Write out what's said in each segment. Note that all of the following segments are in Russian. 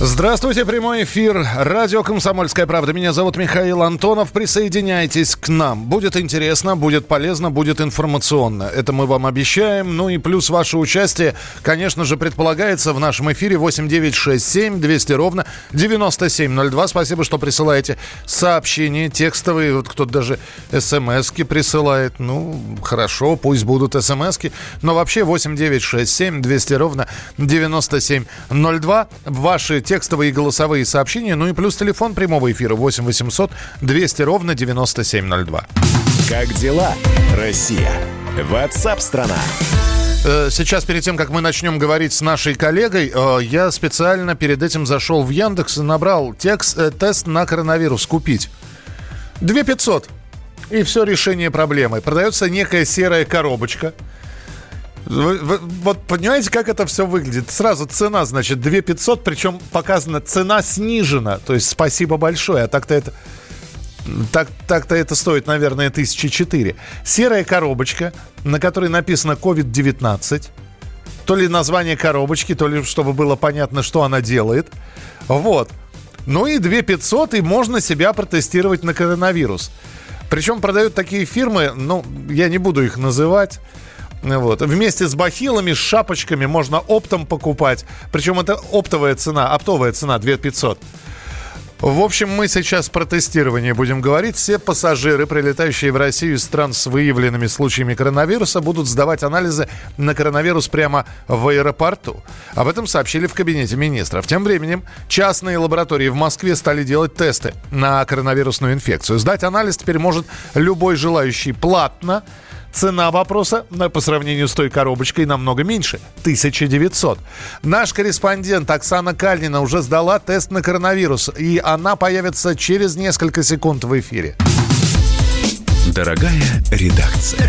Здравствуйте, прямой эфир. Радио «Комсомольская правда». Меня зовут Михаил Антонов. Присоединяйтесь к нам. Будет интересно, будет полезно, будет информационно. Это мы вам обещаем. Ну и плюс ваше участие, конечно же, предполагается в нашем эфире 8967 200 ровно 9702. Спасибо, что присылаете сообщения текстовые. Вот кто-то даже смс-ки присылает. Ну, хорошо, пусть будут смс-ки. Но вообще 8967 200 ровно 9702. Ваши текстовые и голосовые сообщения, ну и плюс телефон прямого эфира 8 800 200 ровно 9702. Как дела, Россия? Ватсап-страна! Э, сейчас, перед тем, как мы начнем говорить с нашей коллегой, э, я специально перед этим зашел в Яндекс и набрал текст, э, тест на коронавирус купить. 2 500. И все решение проблемы. Продается некая серая коробочка – вы, вы, вот понимаете, как это все выглядит? Сразу цена, значит, 2 500, причем показана цена снижена. То есть спасибо большое. А так-то это... Так, так-то это стоит, наверное, тысячи четыре. Серая коробочка, на которой написано COVID-19. То ли название коробочки, то ли чтобы было понятно, что она делает. Вот. Ну и 2 500, и можно себя протестировать на коронавирус. Причем продают такие фирмы, ну, я не буду их называть. Вот. Вместе с бахилами, с шапочками можно оптом покупать. Причем это оптовая цена, оптовая цена 2500. В общем, мы сейчас про тестирование будем говорить. Все пассажиры, прилетающие в Россию из стран с выявленными случаями коронавируса, будут сдавать анализы на коронавирус прямо в аэропорту. Об этом сообщили в кабинете министров. Тем временем частные лаборатории в Москве стали делать тесты на коронавирусную инфекцию. Сдать анализ теперь может любой желающий платно – Цена вопроса по сравнению с той коробочкой намного меньше – 1900. Наш корреспондент Оксана Кальнина уже сдала тест на коронавирус, и она появится через несколько секунд в эфире. Дорогая редакция.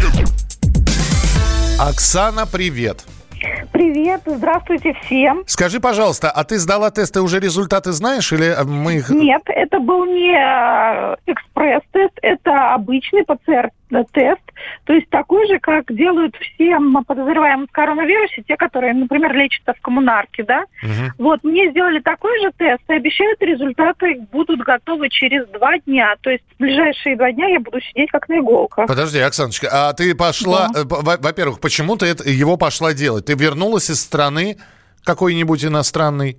Оксана, привет. Привет, здравствуйте всем. Скажи, пожалуйста, а ты сдала тесты, уже результаты знаешь или мы их... Нет, это был не э, экспресс-тест, это обычный ПЦР-тест, то есть такой же, как делают всем подозреваемым в коронавирусе, те, которые, например, лечатся в коммунарке, да? Угу. Вот, мне сделали такой же тест и обещают, результаты будут готовы через два дня. То есть в ближайшие два дня я буду сидеть как на иголках. Подожди, Оксаночка, а ты пошла... Да. Э, во-первых, почему ты его пошла делать? Ты вернулась из страны какой-нибудь иностранной?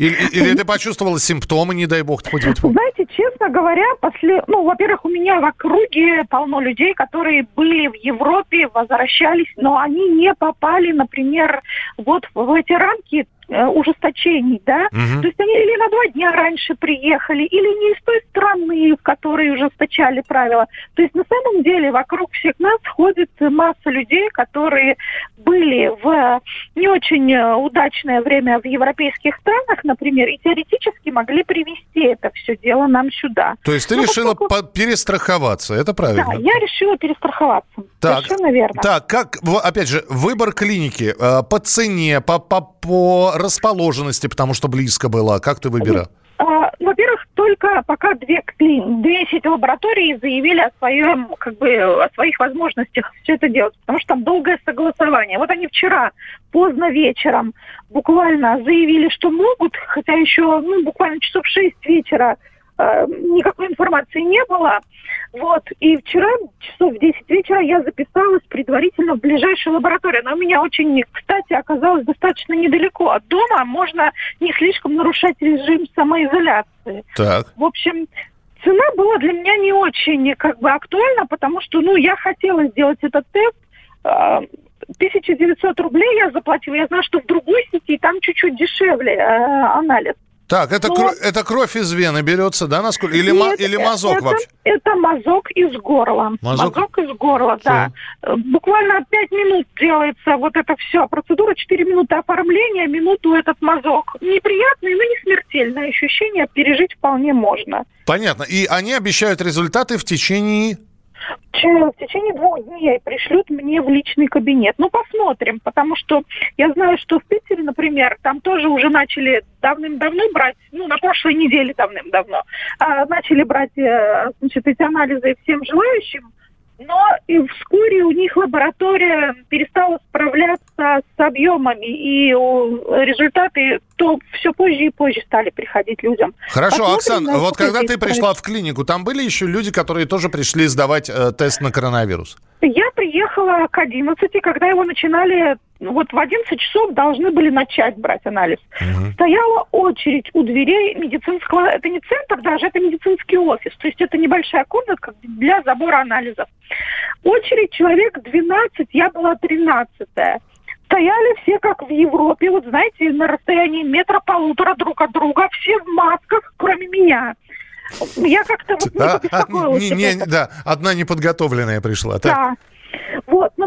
Или, или ты почувствовала симптомы, не дай бог? Знаете, честно говоря, после, ну, во-первых, у меня в округе полно людей, которые были в Европе, возвращались, но они не попали, например, вот в эти рамки ужесточений, да, угу. то есть они или на два дня раньше приехали, или не из той страны, в которой ужесточали правила. То есть на самом деле вокруг всех нас ходит масса людей, которые были в не очень удачное время в европейских странах, например, и теоретически могли привести это все дело нам сюда. То есть ты ну, решила поскольку... перестраховаться, это правильно? Да, я решила перестраховаться. Так, Совершенно верно. Так, как, опять же, выбор клиники э, по цене, по, по, по расположенности, потому что близко было? Как ты выбирал? А, во-первых, только пока две, сети лабораторий заявили о своем, как бы, о своих возможностях все это делать, потому что там долгое согласование. Вот они вчера поздно вечером буквально заявили, что могут, хотя еще ну, буквально часов шесть вечера никакой информации не было. Вот. И вчера, часов в 10 вечера, я записалась предварительно в ближайшую лабораторию. Она у меня очень, кстати, оказалась достаточно недалеко от дома. Можно не слишком нарушать режим самоизоляции. Так. В общем, цена была для меня не очень как бы актуальна, потому что, ну, я хотела сделать этот тест. 1900 а, рублей я заплатила. Я знаю, что в другой сети там чуть-чуть дешевле э, анализ. Так, это, Но... кровь, это кровь из вены берется, да, насколько? Или, Нет, ма... или мазок это, вообще? Это мазок из горла. Мазок, мазок из горла, все. да. Буквально 5 минут делается вот это все. Процедура 4 минуты оформления, минуту этот мазок. Неприятный, но не смертельное ощущение пережить вполне можно. Понятно. И они обещают результаты в течение в течение двух дней пришлют мне в личный кабинет. Ну, посмотрим, потому что я знаю, что в Питере, например, там тоже уже начали давным-давно брать, ну, на прошлой неделе давным-давно, а, начали брать, э, значит, эти анализы всем желающим. Но и вскоре у них лаборатория перестала справляться с объемами, и результаты то все позже и позже стали приходить людям. Хорошо, Посмотрим, Оксан, вот когда ты пришла в клинику, там были еще люди, которые тоже пришли сдавать э, тест на коронавирус? Я приехала к 11, когда его начинали, вот в 11 часов должны были начать брать анализ. Угу. Стояла очередь у дверей медицинского, это не центр даже, это медицинский офис, то есть это небольшая комната для забора анализов. Очередь человек 12, я была 13 -я. Стояли все как в Европе, вот знаете, на расстоянии метра полутора друг от друга, все в масках, кроме меня. Я как-то вот не побеспокоилась. Не, не, да, одна неподготовленная пришла. Так? Да.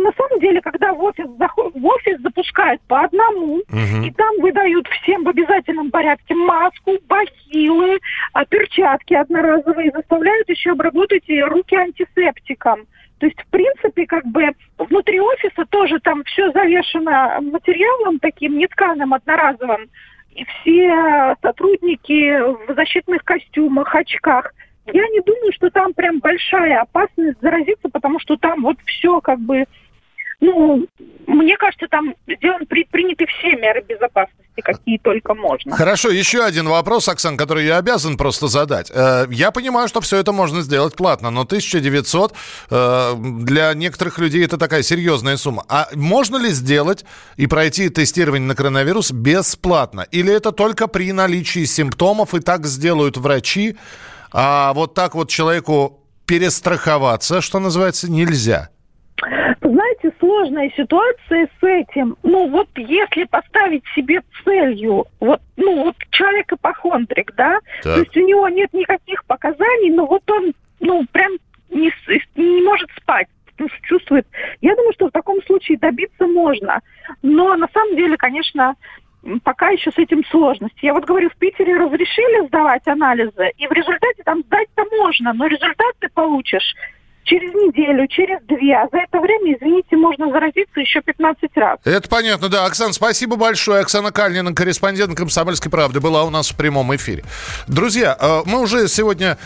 На самом деле, когда в офис, в офис запускают по одному, угу. и там выдают всем в обязательном порядке маску, бахилы, а, перчатки одноразовые, заставляют еще обработать руки антисептиком. То есть, в принципе, как бы внутри офиса тоже там все завешено материалом таким нетканым, одноразовым. И все сотрудники в защитных костюмах, очках. Я не думаю, что там прям большая опасность заразиться, потому что там вот все как бы ну, мне кажется, там сделаны, предприняты все меры безопасности, какие только можно. Хорошо, еще один вопрос, Оксан, который я обязан просто задать. Э, я понимаю, что все это можно сделать платно, но 1900 э, для некоторых людей это такая серьезная сумма. А можно ли сделать и пройти тестирование на коронавирус бесплатно? Или это только при наличии симптомов и так сделают врачи, а вот так вот человеку перестраховаться, что называется, нельзя? Сложная ситуация с этим. Ну, вот если поставить себе целью, вот, ну, вот человек ипохондрик, да, так. то есть у него нет никаких показаний, но вот он, ну, прям не, не может спать чувствует. Я думаю, что в таком случае добиться можно. Но на самом деле, конечно, пока еще с этим сложность. Я вот говорю, в Питере разрешили сдавать анализы, и в результате там сдать-то можно, но результат ты получишь через неделю, через две. А за это время, извините, можно заразиться еще 15 раз. Это понятно, да. Оксан, спасибо большое. Оксана Кальнина, корреспондент «Комсомольской правды», была у нас в прямом эфире. Друзья, э, мы уже сегодня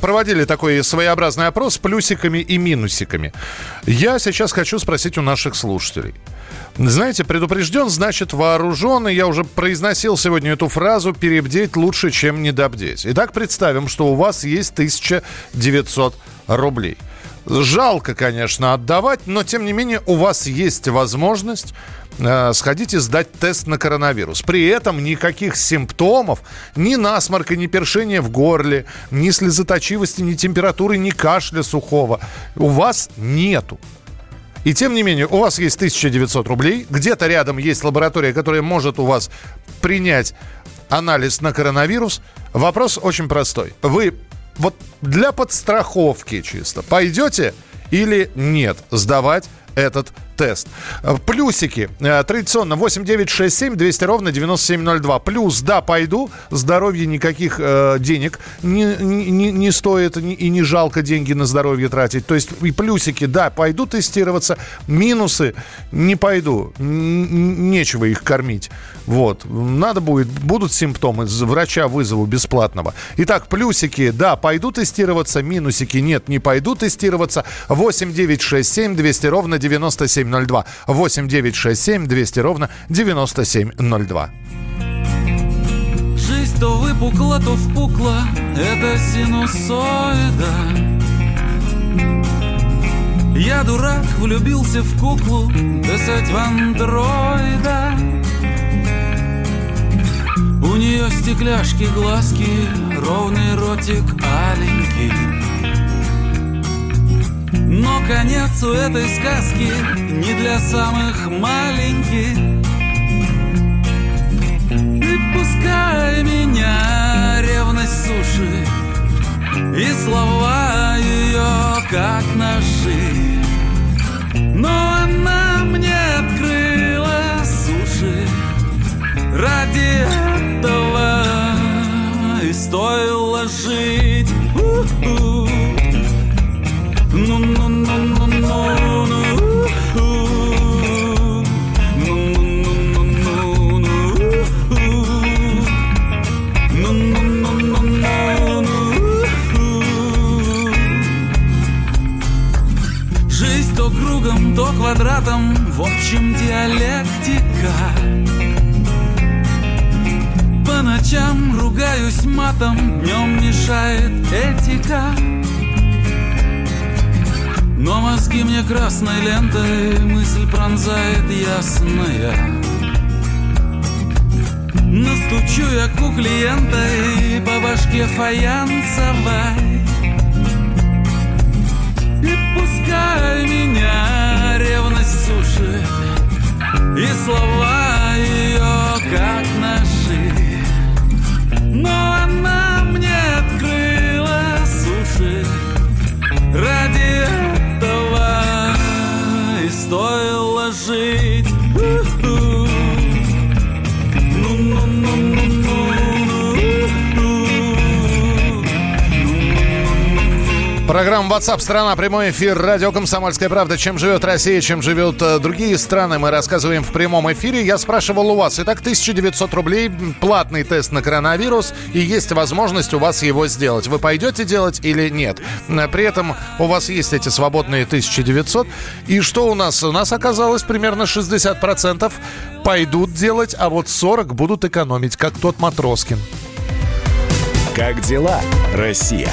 проводили такой своеобразный опрос с плюсиками и минусиками. Я сейчас хочу спросить у наших слушателей. Знаете, предупрежден, значит вооружен. И я уже произносил сегодня эту фразу «перебдеть лучше, чем недобдеть». Итак, представим, что у вас есть 1900 рублей – Жалко, конечно, отдавать, но тем не менее у вас есть возможность э, сходить и сдать тест на коронавирус. При этом никаких симптомов, ни насморка, ни першения в горле, ни слезоточивости, ни температуры, ни кашля сухого у вас нету. И тем не менее, у вас есть 1900 рублей, где-то рядом есть лаборатория, которая может у вас принять анализ на коронавирус. Вопрос очень простой. Вы вот для подстраховки чисто пойдете или нет сдавать этот тест. Э, плюсики. Э, традиционно 8967 200 ровно 9702. Плюс, да, пойду. Здоровье никаких э, денег не, не, не стоит и не жалко деньги на здоровье тратить. То есть и плюсики, да, пойду тестироваться. Минусы, не пойду. Нечего их кормить. Вот. Надо будет, будут симптомы, врача вызову бесплатного. Итак, плюсики, да, пойду тестироваться. Минусики, нет, не пойду тестироваться. 8967 200 ровно 9702. 8 9 6 7 200 ровно 9702. Жизнь то выпукла, то впукла, это синусоида. Я дурак, влюбился в куклу, десять в андроида. У нее стекляшки, глазки, ровный ротик аленький. Но конец у этой сказки не для самых маленьких И пускай меня ревность суши И слова ее как ножи Но она мне открыла Ради этого и стоило жить no. Крутись то кругом, то квадратом В общем диалектика ночам ругаюсь матом Днем мешает этика. Но мозги мне красной лентой Мысль пронзает ясная. Настучу я к клиента И по башке фаянсовой. И пускай меня ревность сушит И слова ее как ножи Но она мне открыла суши Ради стоило жить. Программа WhatsApp страна прямой эфир радио Комсомольская правда. Чем живет Россия, чем живет э, другие страны, мы рассказываем в прямом эфире. Я спрашивал у вас. Итак, 1900 рублей платный тест на коронавирус и есть возможность у вас его сделать. Вы пойдете делать или нет? При этом у вас есть эти свободные 1900. И что у нас? У нас оказалось примерно 60% пойдут делать, а вот 40 будут экономить, как тот Матроскин. Как дела, Россия?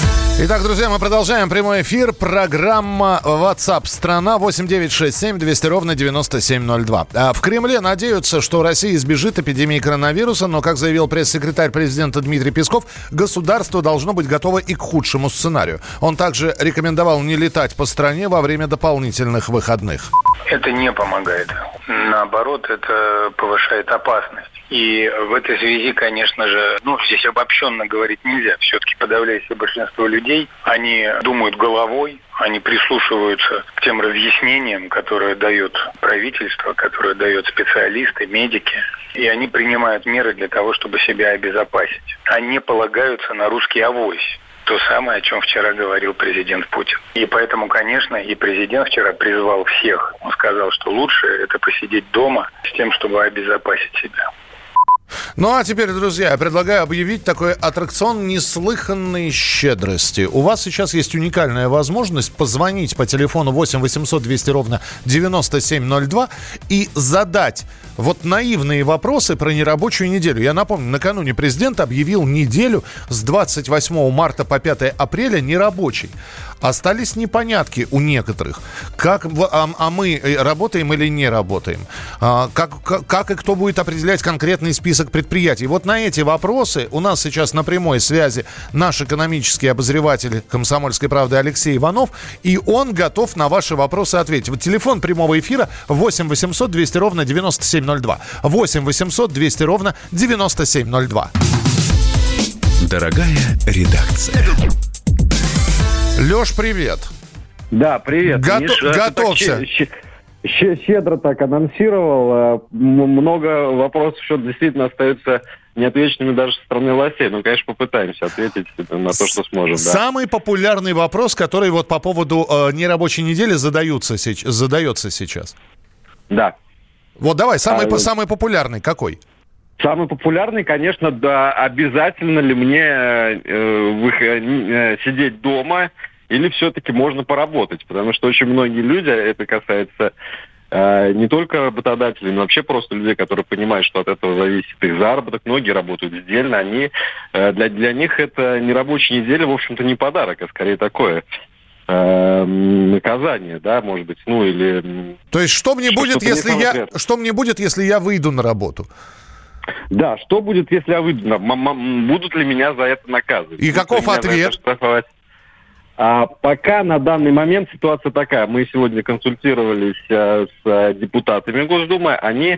Итак, друзья, мы продолжаем прямой эфир. Программа WhatsApp страна 8967 200 ровно 9702. А в Кремле надеются, что Россия избежит эпидемии коронавируса, но, как заявил пресс-секретарь президента Дмитрий Песков, государство должно быть готово и к худшему сценарию. Он также рекомендовал не летать по стране во время дополнительных выходных. Это не помогает. Наоборот, это повышает опасность. И в этой связи, конечно же, ну, здесь обобщенно говорить нельзя. Все-таки подавляющее большинство людей, они думают головой, они прислушиваются к тем разъяснениям, которые дает правительство, которые дают специалисты, медики. И они принимают меры для того, чтобы себя обезопасить. Они полагаются на русский авось то самое, о чем вчера говорил президент Путин. И поэтому, конечно, и президент вчера призвал всех. Он сказал, что лучше это посидеть дома с тем, чтобы обезопасить себя. Ну а теперь, друзья, предлагаю объявить такой аттракцион неслыханной щедрости. У вас сейчас есть уникальная возможность позвонить по телефону 8 800 200 ровно 9702 и задать вот наивные вопросы про нерабочую неделю. Я напомню, накануне президент объявил неделю с 28 марта по 5 апреля нерабочей. Остались непонятки у некоторых. Как, а, а мы э, работаем или не работаем? А, как, как, как и кто будет определять конкретный список предприятий? Вот на эти вопросы у нас сейчас на прямой связи наш экономический обозреватель «Комсомольской правды» Алексей Иванов, и он готов на ваши вопросы ответить. Вот телефон прямого эфира 8 800 200 ровно 9702. 8 800 200 ровно 9702. Дорогая редакция. Леш, привет. Да, привет. Гото- Миш, готовься. Щедро так анонсировал. Э, много вопросов еще действительно остаются неотвеченными даже со стороны властей. Но, конечно, попытаемся ответить на то, что сможем. Да. Самый популярный вопрос, который вот по поводу э, нерабочей недели задаются, задается сейчас. Да. Вот давай, самый, а, самый популярный какой? Самый популярный, конечно, да, обязательно ли мне э, э, сидеть дома или все-таки можно поработать? Потому что очень многие люди, это касается э, не только работодателей, но вообще просто людей, которые понимают, что от этого зависит их заработок. Многие работают сдельно, они, э, для, для них это не рабочая неделя, в общем-то, не подарок, а скорее такое э, наказание, да, может быть, ну или... То есть что мне будет, если я, что мне будет, если я выйду на работу? Да, что будет, если я выйду? Будут ли меня за это наказывать? И каков ответ? А пока на данный момент ситуация такая. Мы сегодня консультировались э, с депутатами Госдумы. Они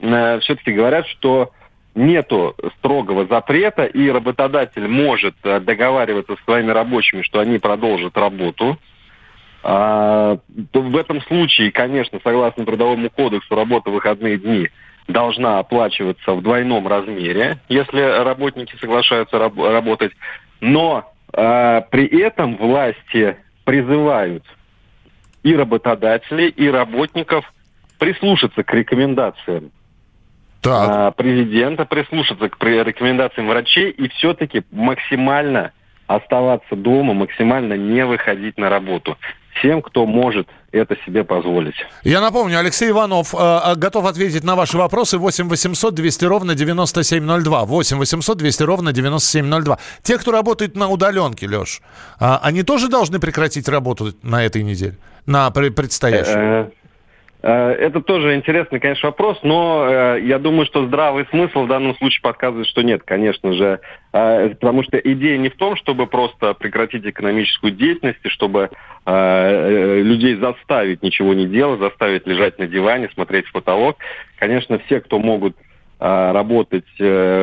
э, все-таки говорят, что нету строгого запрета, и работодатель может э, договариваться с своими рабочими, что они продолжат работу. А, в этом случае, конечно, согласно Трудовому кодексу, работа в выходные дни должна оплачиваться в двойном размере, если работники соглашаются раб- работать. Но а, при этом власти призывают и работодателей, и работников прислушаться к рекомендациям так. А, президента, прислушаться к рекомендациям врачей и все-таки максимально оставаться дома, максимально не выходить на работу всем, кто может это себе позволить. Я напомню, Алексей Иванов э, готов ответить на ваши вопросы 8 800 200 ровно 9702. 8 800 200 ровно 9702. Те, кто работает на удаленке, Леш, э, они тоже должны прекратить работу на этой неделе, на предстоящей? Э, это тоже интересный, конечно, вопрос, но э, я думаю, что здравый смысл в данном случае подсказывает, что нет, конечно же. Э, потому что идея не в том, чтобы просто прекратить экономическую деятельность, и чтобы людей заставить ничего не делать, заставить лежать на диване, смотреть в потолок. Конечно, все, кто могут работать,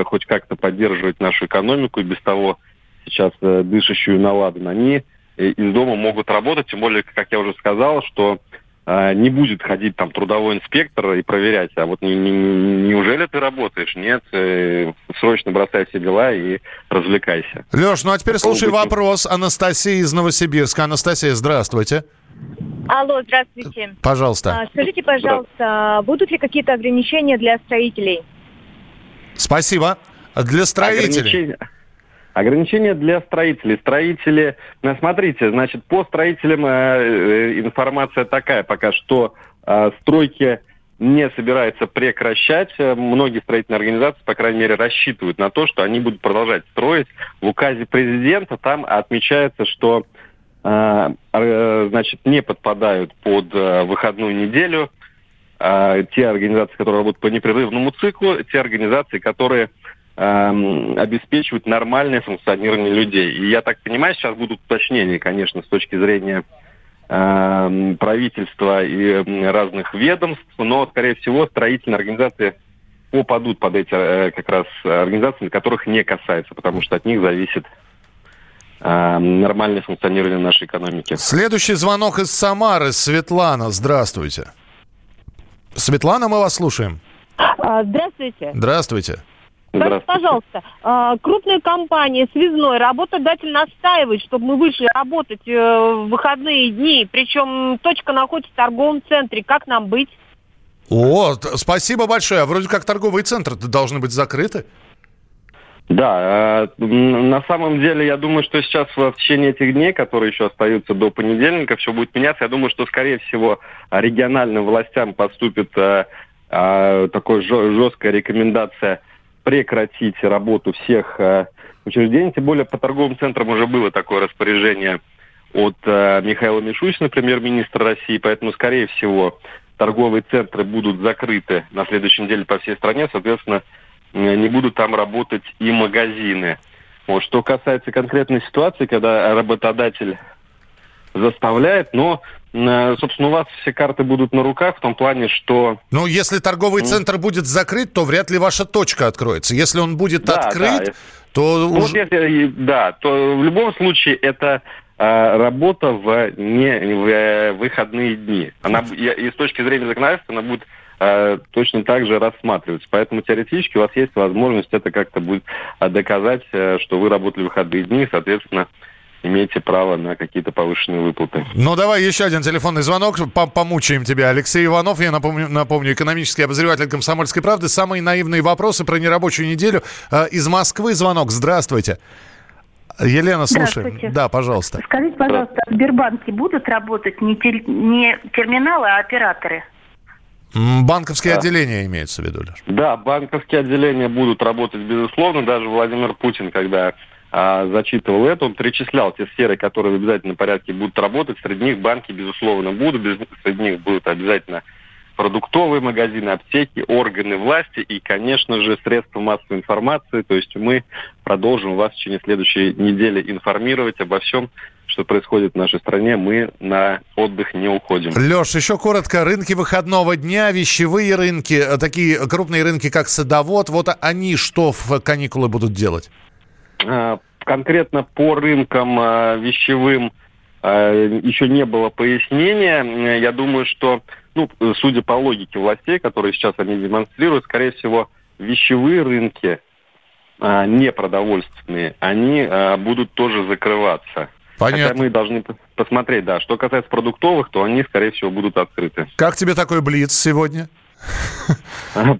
хоть как-то поддерживать нашу экономику, и без того сейчас дышащую наладан, они из дома могут работать, тем более, как я уже сказал, что не будет ходить там трудовой инспектор и проверять, а вот не, не, неужели ты работаешь? Нет, э, срочно бросай все дела и развлекайся. Леш, ну а теперь слушай вопрос Анастасии из Новосибирска. Анастасия, здравствуйте. Алло, здравствуйте. Пожалуйста. А, скажите, пожалуйста, будут ли какие-то ограничения для строителей? Спасибо. Для строителей. Ограничения... Ограничения для строителей. Строители, ну, смотрите, значит, по строителям э, э, информация такая пока, что э, стройки не собирается прекращать. Многие строительные организации, по крайней мере, рассчитывают на то, что они будут продолжать строить. В указе президента там отмечается, что э, э, значит, не подпадают под э, выходную неделю э, те организации, которые работают по непрерывному циклу, те организации, которые Эм, обеспечивать нормальное функционирование людей. И я так понимаю, сейчас будут уточнения, конечно, с точки зрения э, правительства и разных ведомств, но, скорее всего, строительные организации попадут под эти э, как раз организации, которых не касается, потому что от них зависит э, нормальное функционирование нашей экономики. Следующий звонок из Самары. Светлана, здравствуйте. Светлана, мы вас слушаем. А, здравствуйте. Здравствуйте. Скажите, пожалуйста, а, крупная компания связной, работодатель настаивает, чтобы мы вышли работать э, в выходные дни, причем точка находится в торговом центре. Как нам быть? О, спасибо большое. А вроде как торговые центры должны быть закрыты. Да, э, на самом деле я думаю, что сейчас в течение этих дней, которые еще остаются до понедельника, все будет меняться. Я думаю, что, скорее всего, региональным властям поступит э, такой жесткая рекомендация прекратить работу всех э, учреждений. Тем более по торговым центрам уже было такое распоряжение от э, Михаила Мишустина, премьер-министра России. Поэтому, скорее всего, торговые центры будут закрыты на следующей неделе по всей стране. Соответственно, не будут там работать и магазины. Вот. Что касается конкретной ситуации, когда работодатель заставляет, но собственно, у вас все карты будут на руках в том плане, что... Ну, если торговый центр будет закрыт, то вряд ли ваша точка откроется. Если он будет да, открыт, да. то... Ну, уже... если, да, то в любом случае это э, работа в не в э, выходные дни. Она и с точки зрения законодательства она будет э, точно так же рассматриваться. Поэтому теоретически у вас есть возможность это как-то будет э, доказать, э, что вы работали в выходные дни, соответственно, имеете право на какие-то повышенные выплаты. Ну, давай еще один телефонный звонок, помучаем тебя. Алексей Иванов, я напомню, напомню, экономический обозреватель «Комсомольской правды». Самые наивные вопросы про нерабочую неделю. Э, из Москвы звонок. Здравствуйте. Елена, слушаем. Да, пожалуйста. Скажите, пожалуйста, в Сбербанке будут работать не, тер... не терминалы, а операторы? Банковские да. отделения имеются в виду, Леш? Да, банковские отделения будут работать, безусловно. Даже Владимир Путин, когда а, зачитывал это, он перечислял те сферы, которые в обязательном порядке будут работать. Среди них банки, безусловно, будут. Среди них будут обязательно продуктовые магазины, аптеки, органы власти и, конечно же, средства массовой информации. То есть мы продолжим вас в течение следующей недели информировать обо всем, что происходит в нашей стране, мы на отдых не уходим. Леш, еще коротко. Рынки выходного дня, вещевые рынки, э, такие крупные рынки, как Садовод, вот они что в каникулы будут делать? А, конкретно по рынкам а, вещевым а, еще не было пояснения. Я думаю, что, ну, судя по логике властей, которые сейчас они демонстрируют, скорее всего, вещевые рынки не продовольственные, они будут тоже закрываться. Понятно. Хотя мы должны посмотреть, да. Что касается продуктовых, то они, скорее всего, будут открыты. Как тебе такой блиц сегодня?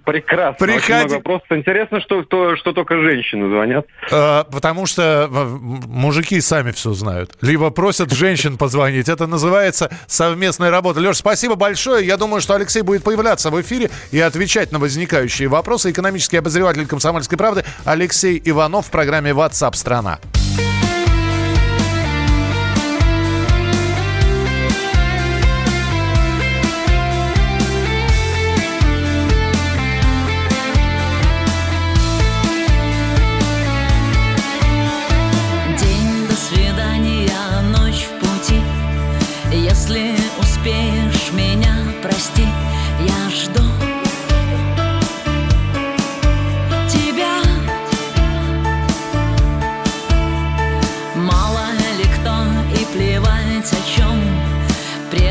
Прекрасно. Приходи... Очень Интересно, что, что, что только женщины звонят. А, потому что мужики сами все знают. Либо просят женщин позвонить. Это называется совместная работа. Леш, спасибо большое. Я думаю, что Алексей будет появляться в эфире и отвечать на возникающие вопросы. Экономический обозреватель «Комсомольской правды» Алексей Иванов в программе WhatsApp страна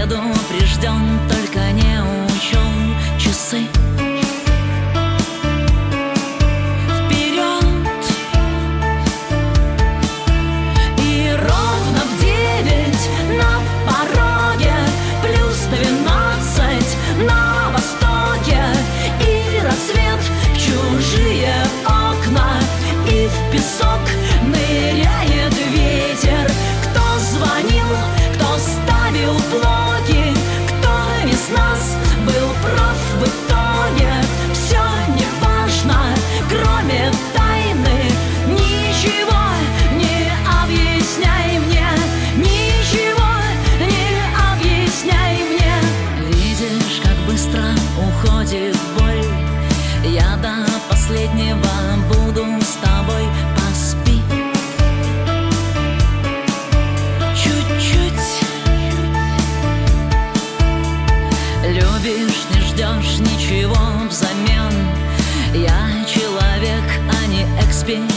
предупрежден только Я человек, а не эксперт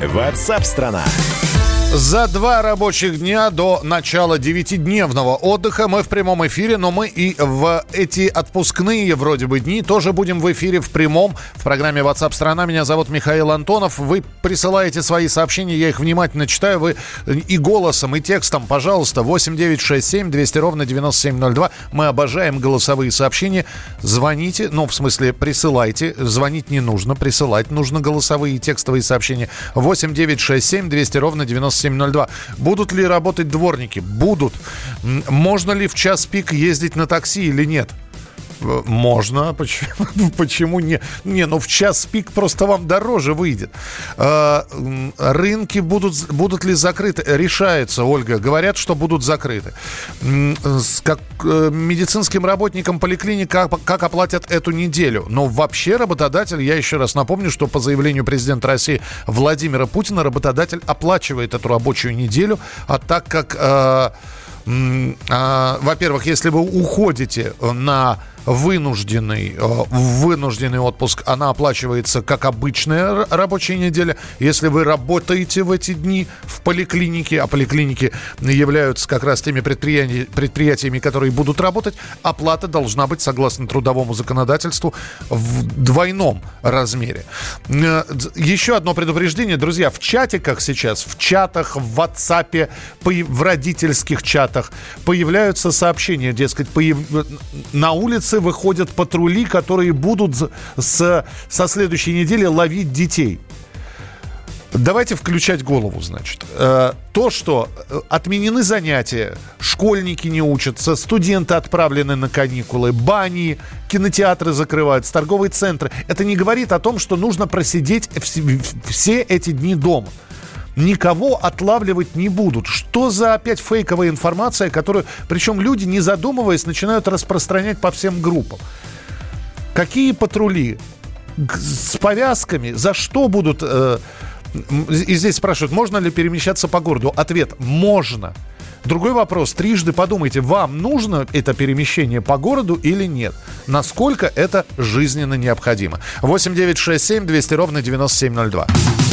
WhatsApp страна. За два рабочих дня до начала девятидневного отдыха мы в прямом эфире, но мы и в эти отпускные вроде бы дни тоже будем в эфире в прямом в программе WhatsApp страна. Меня зовут Михаил Антонов. Вы присылаете свои сообщения, я их внимательно читаю. Вы и голосом, и текстом, пожалуйста, 8967 200 ровно 9702. Мы обожаем голосовые сообщения. Звоните, ну, в смысле, присылайте. Звонить не нужно, присылать нужно голосовые и текстовые сообщения. 8967 200 ровно 9702. 9702. Будут ли работать дворники? Будут. Можно ли в час пик ездить на такси или нет? Можно, почему, почему не? Не, ну в час пик просто вам дороже выйдет. М, Рынки будут, будут ли закрыты? Решается, Ольга. Говорят, что будут закрыты. Как, э, медицинским работникам поликлиник как, оплатят эту неделю? Но вообще работодатель, я еще раз напомню, что по заявлению президента России Владимира Путина работодатель оплачивает эту рабочую неделю, а так как... э, а, Во-первых, если вы уходите на вынужденный, э, вынужденный отпуск, она оплачивается как обычная рабочая неделя. Если вы работаете в эти дни в поликлинике, а поликлиники являются как раз теми предприяти- предприятиями, которые будут работать, оплата должна быть, согласно трудовому законодательству, в двойном размере. Э, Еще одно предупреждение, друзья, в чатиках сейчас, в чатах, в WhatsApp, в родительских чатах появляются сообщения, дескать, появ- на улице выходят патрули, которые будут с, со следующей недели ловить детей. Давайте включать голову, значит. Э, То, что э, отменены занятия, школьники не учатся, студенты отправлены на каникулы, бани, кинотеатры закрываются, торговые центры. Это не говорит о том, что нужно просидеть вс- все эти дни дома. Никого отлавливать не будут. Что за опять фейковая информация, которую, причем люди, не задумываясь, начинают распространять по всем группам? Какие патрули? С повязками? За что будут... э, и здесь спрашивают, можно ли перемещаться по городу? Ответ – можно. Другой вопрос. Трижды подумайте, вам нужно это перемещение по городу или нет? Насколько это жизненно необходимо? 8 9 6 7 200 ровно 9702.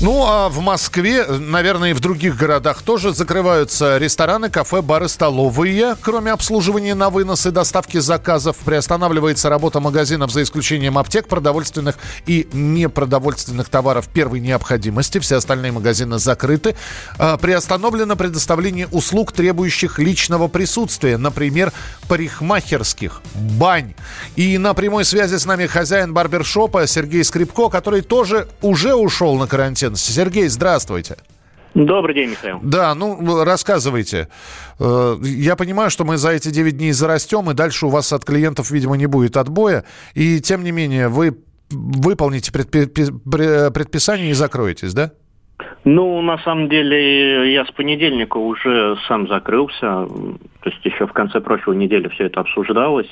Ну, а в Москве, наверное, и в других городах тоже закрываются рестораны, кафе, бары, столовые. Кроме обслуживания на вынос и доставки заказов, приостанавливается работа магазинов за исключением аптек, продовольственных и непродовольственных товаров первой необходимости. Все остальные магазины закрыты. А, Приостановлено предоставление услуг, требующих личного присутствия, например, парикмахерских, бань. И на прямой связи с нами хозяин барбершопа Сергей Скрипко, который тоже уже ушел на карантин. Сергей, здравствуйте. Добрый день, Михаил. Да, ну, рассказывайте. Э, Я понимаю, что мы за эти 9 дней зарастем, и дальше у вас от клиентов, видимо, не будет отбоя. И, тем не менее, вы выполните предпи- пи- предписание и закроетесь, да? Ну, на самом деле, я с понедельника уже сам закрылся. То есть еще в конце прошлой недели все это обсуждалось.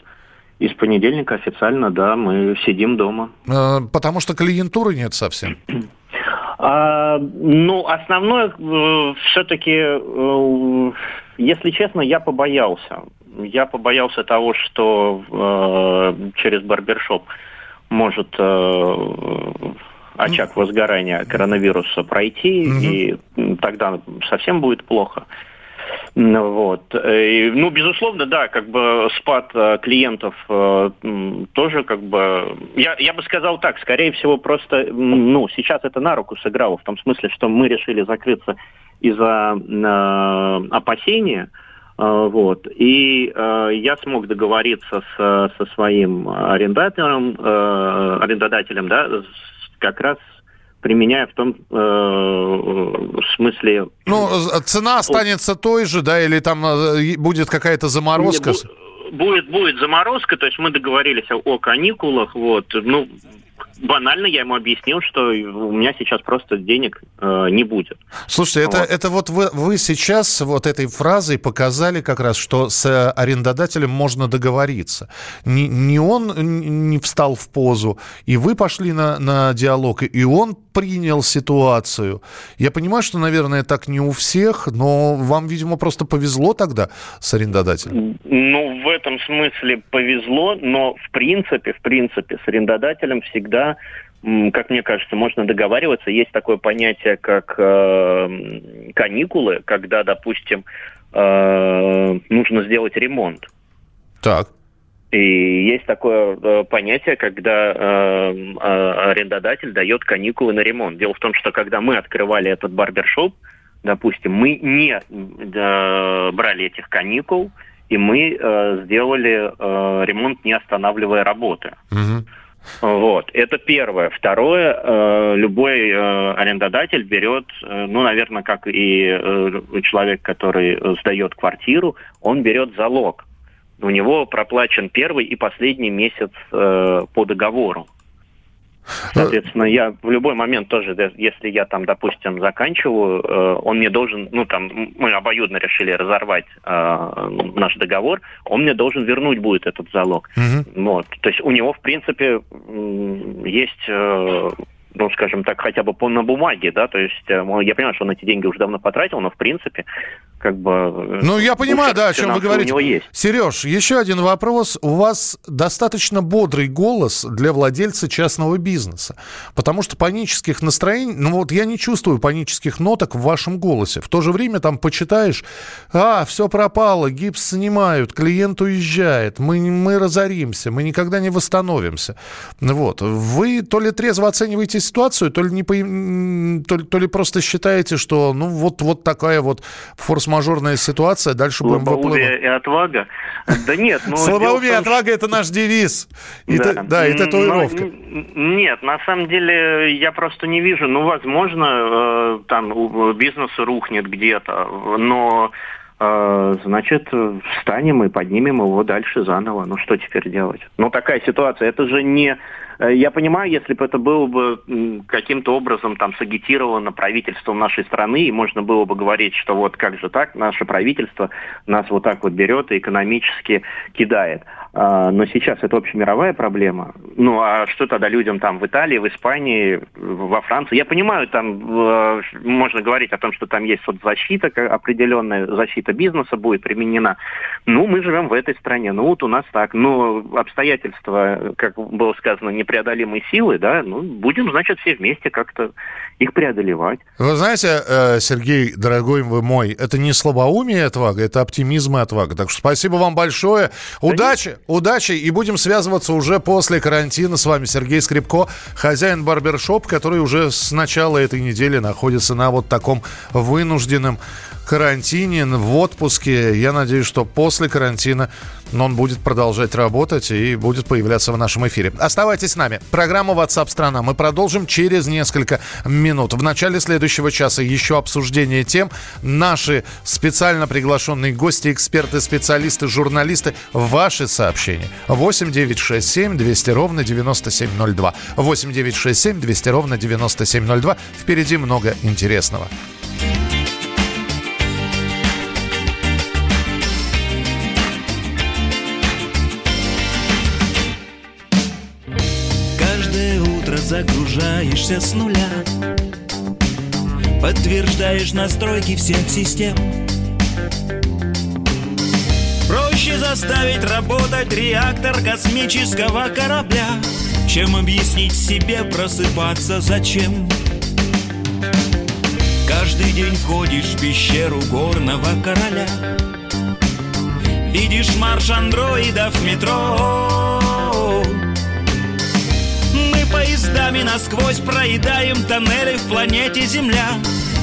И с понедельника официально, да, мы сидим дома. Э, Потому что клиентуры нет совсем. А, ну, основное все-таки, если честно, я побоялся. Я побоялся того, что э, через барбершоп может э, очаг возгорания коронавируса пройти, и тогда совсем будет плохо. Вот. И, ну, безусловно, да, как бы спад э, клиентов э, тоже как бы... Я, я бы сказал так, скорее всего, просто, ну, сейчас это на руку сыграло, в том смысле, что мы решили закрыться из-за э, опасения, э, вот. И э, я смог договориться с, со своим арендатором, э, арендодателем, да, как раз применяя в том э, смысле Ну, цена останется той же, да, или там э, будет какая-то заморозка? Бу- Будет, будет заморозка, то есть мы договорились о, о каникулах, вот, ну, банально я ему объяснил, что у меня сейчас просто денег э, не будет. Слушайте, это, Вот. это вот вы, вы сейчас вот этой фразой показали как раз, что с э, арендодателем можно договориться. Не, не он не встал в позу, и вы пошли на, на диалог, и он принял ситуацию. Я понимаю, что, наверное, так не у всех, но вам, видимо, просто повезло тогда с арендодателем. Ну, в этом смысле повезло, но в принципе, в принципе, с арендодателем всегда, как мне кажется, можно договариваться. Есть такое понятие, как э, каникулы, когда, допустим, э, нужно сделать ремонт. Так. И есть такое э, понятие, когда э, э, арендодатель дает каникулы на ремонт. Дело в том, что когда мы открывали этот барбершоп, допустим, мы не э, брали этих каникул, и мы э, сделали э, ремонт, не останавливая работы. Мгм. Вот, это первое. Второе, э, любой э, арендодатель берет, э, ну, наверное, как и человек, который сдает квартиру, он берет залог. У него проплачен первый и последний месяц по договору. Соответственно, я в любой момент тоже, если я там, допустим, заканчиваю, э, он мне должен, ну там, мы обоюдно решили разорвать э, наш договор, он мне должен вернуть будет этот залог. Угу. Вот. То есть у него, в принципе, есть э, ну, скажем так, хотя бы по, на бумаге, да, то есть я понимаю, что он эти деньги уже давно потратил, но в принципе как бы... Э, ну, я понимаю, да, о чем вы говорите. У него есть. Сереж, еще один вопрос. У вас достаточно бодрый голос для владельца частного бизнеса, потому что панических настроений, ну вот я не чувствую панических ноток в вашем голосе. В то же время там почитаешь, а, все пропало, гипс снимают, клиент уезжает, мы, мы разоримся, мы никогда не восстановимся. Вот. Вы то ли трезво оцениваете ситуацию, то ли, не то, ли, то ли просто считаете, что ну вот, вот такая вот форс форс-мажорная ситуация, дальше будем выплывать. и отвага. Да нет, ну... Слабоумие и отвага – это наш девиз. И да. да, и татуировка. Нет, на самом деле я просто не вижу. Ну, возможно, э, там бизнес рухнет где-то, но значит, встанем и поднимем его дальше заново. Ну, что теперь делать? Ну, такая ситуация. Это же не Э, я понимаю, если бы это было бы каким-то образом там сагитировано правительством нашей страны, и можно было бы говорить, что вот как же так, наше правительство нас вот так вот берет и экономически кидает. А, но сейчас это общемировая проблема. Ну а что тогда людям там в Италии, в Испании, во Франции? Я понимаю, там э, можно говорить о том, что там есть соцзащита, определенная защита бизнеса будет применена. Ну, мы живем в этой стране, ну вот у нас так. Но обстоятельства, как было сказано, непреодолимые силы, да, ну будем, значит, все вместе как-то их преодолевать. Вы знаете, э, Сергей, дорогой вы мой, это не слабоумие и отвага, это оптимизм и отвага. Так что спасибо вам большое. Удачи! Удачи и будем связываться уже после карантина. С вами Сергей Скрипко, хозяин барбершоп, который уже с начала этой недели находится на вот таком вынужденном карантине, в отпуске. Я надеюсь, что после карантина он будет продолжать работать и будет появляться в нашем эфире. Оставайтесь с нами. Программа WhatsApp страна. Мы продолжим через несколько минут. В начале следующего часа еще обсуждение тем. Наши специально приглашенные гости, эксперты, специалисты, журналисты. Ваши сообщения. 8 9 6 7 200 ровно 9702. 8 9 6 7 200 ровно 9702. Впереди много интересного. Загружаешься с нуля. Подтверждаешь настройки всех систем. Проще заставить работать реактор космического корабля Чем объяснить себе просыпаться зачем. Каждый день входишь в пещеру горного короля. Видишь марш андроидов в метро поездами насквозь проедаем тоннели в планете Земля,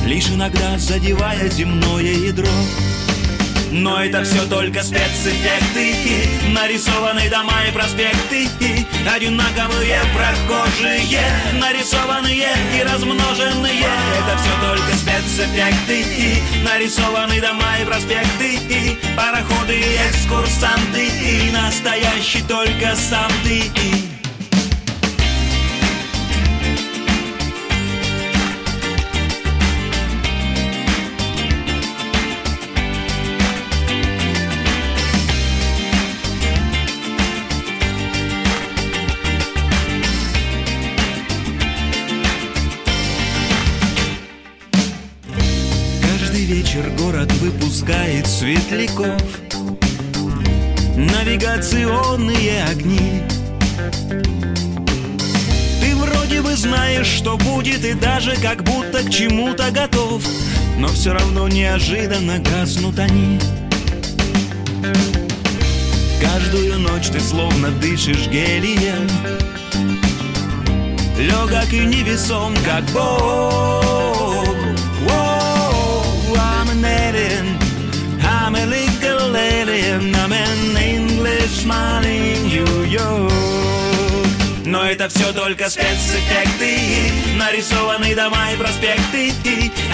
лишь иногда задевая земное ядро. Но это все только спецэффекты Нарисованы дома и проспекты Одинаковые прохожие Нарисованные и размноженные. Это все только спецэффекты Нарисованы дома и проспекты Пароходы и экскурсанты Настоящий только сам ты. вечер светляков. Навигационные огни. Ты вроде бы знаешь, что будет И даже как будто к чему-то готов. Но все равно неожиданно гаснут они. Каждую ночь ты словно дышишь гелием. Легок и невесом, как Бог alien, I'm an Englishman in New York. Но это все только спецэффекты. Нарисованы дома и проспекты.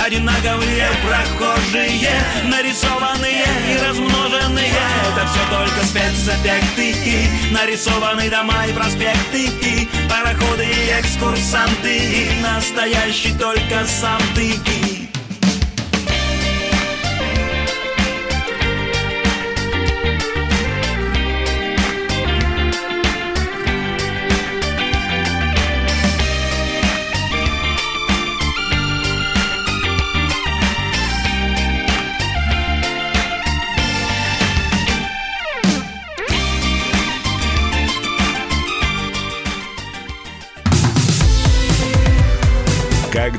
Одинаковые прохожие. Нарисованные и размноженные. Это все только спецэффекты. Нарисованы дома и проспекты. Пароходы и экскурсанты. Настоящий только сам ты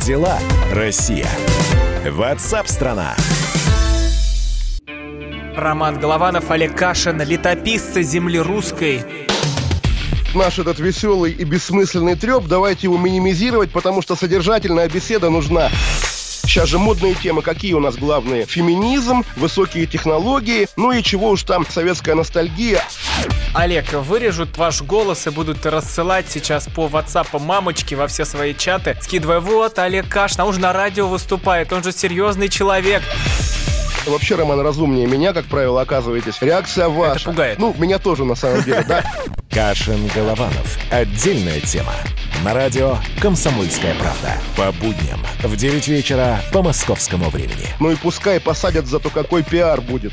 дела, Россия? Ватсап-страна! Роман Голованов, Олег Кашин, летописцы земли русской. Наш этот веселый и бессмысленный треп, давайте его минимизировать, потому что содержательная беседа нужна. Сейчас же модные темы какие у нас главные? Феминизм, высокие технологии, ну и чего уж там, советская ностальгия. Олег, вырежут ваш голос и будут рассылать сейчас по WhatsApp мамочки во все свои чаты, скидывая, вот, Олег Кашин, а он же на радио выступает, он же серьезный человек. Вообще, Роман, разумнее меня, как правило, оказываетесь. Реакция ваша. Это пугает. Ну, меня тоже, на самом деле, да. Кашин-Голованов. Отдельная тема. На радио «Комсомольская правда». По будням в 9 вечера по московскому времени. Ну и пускай посадят, зато какой пиар будет.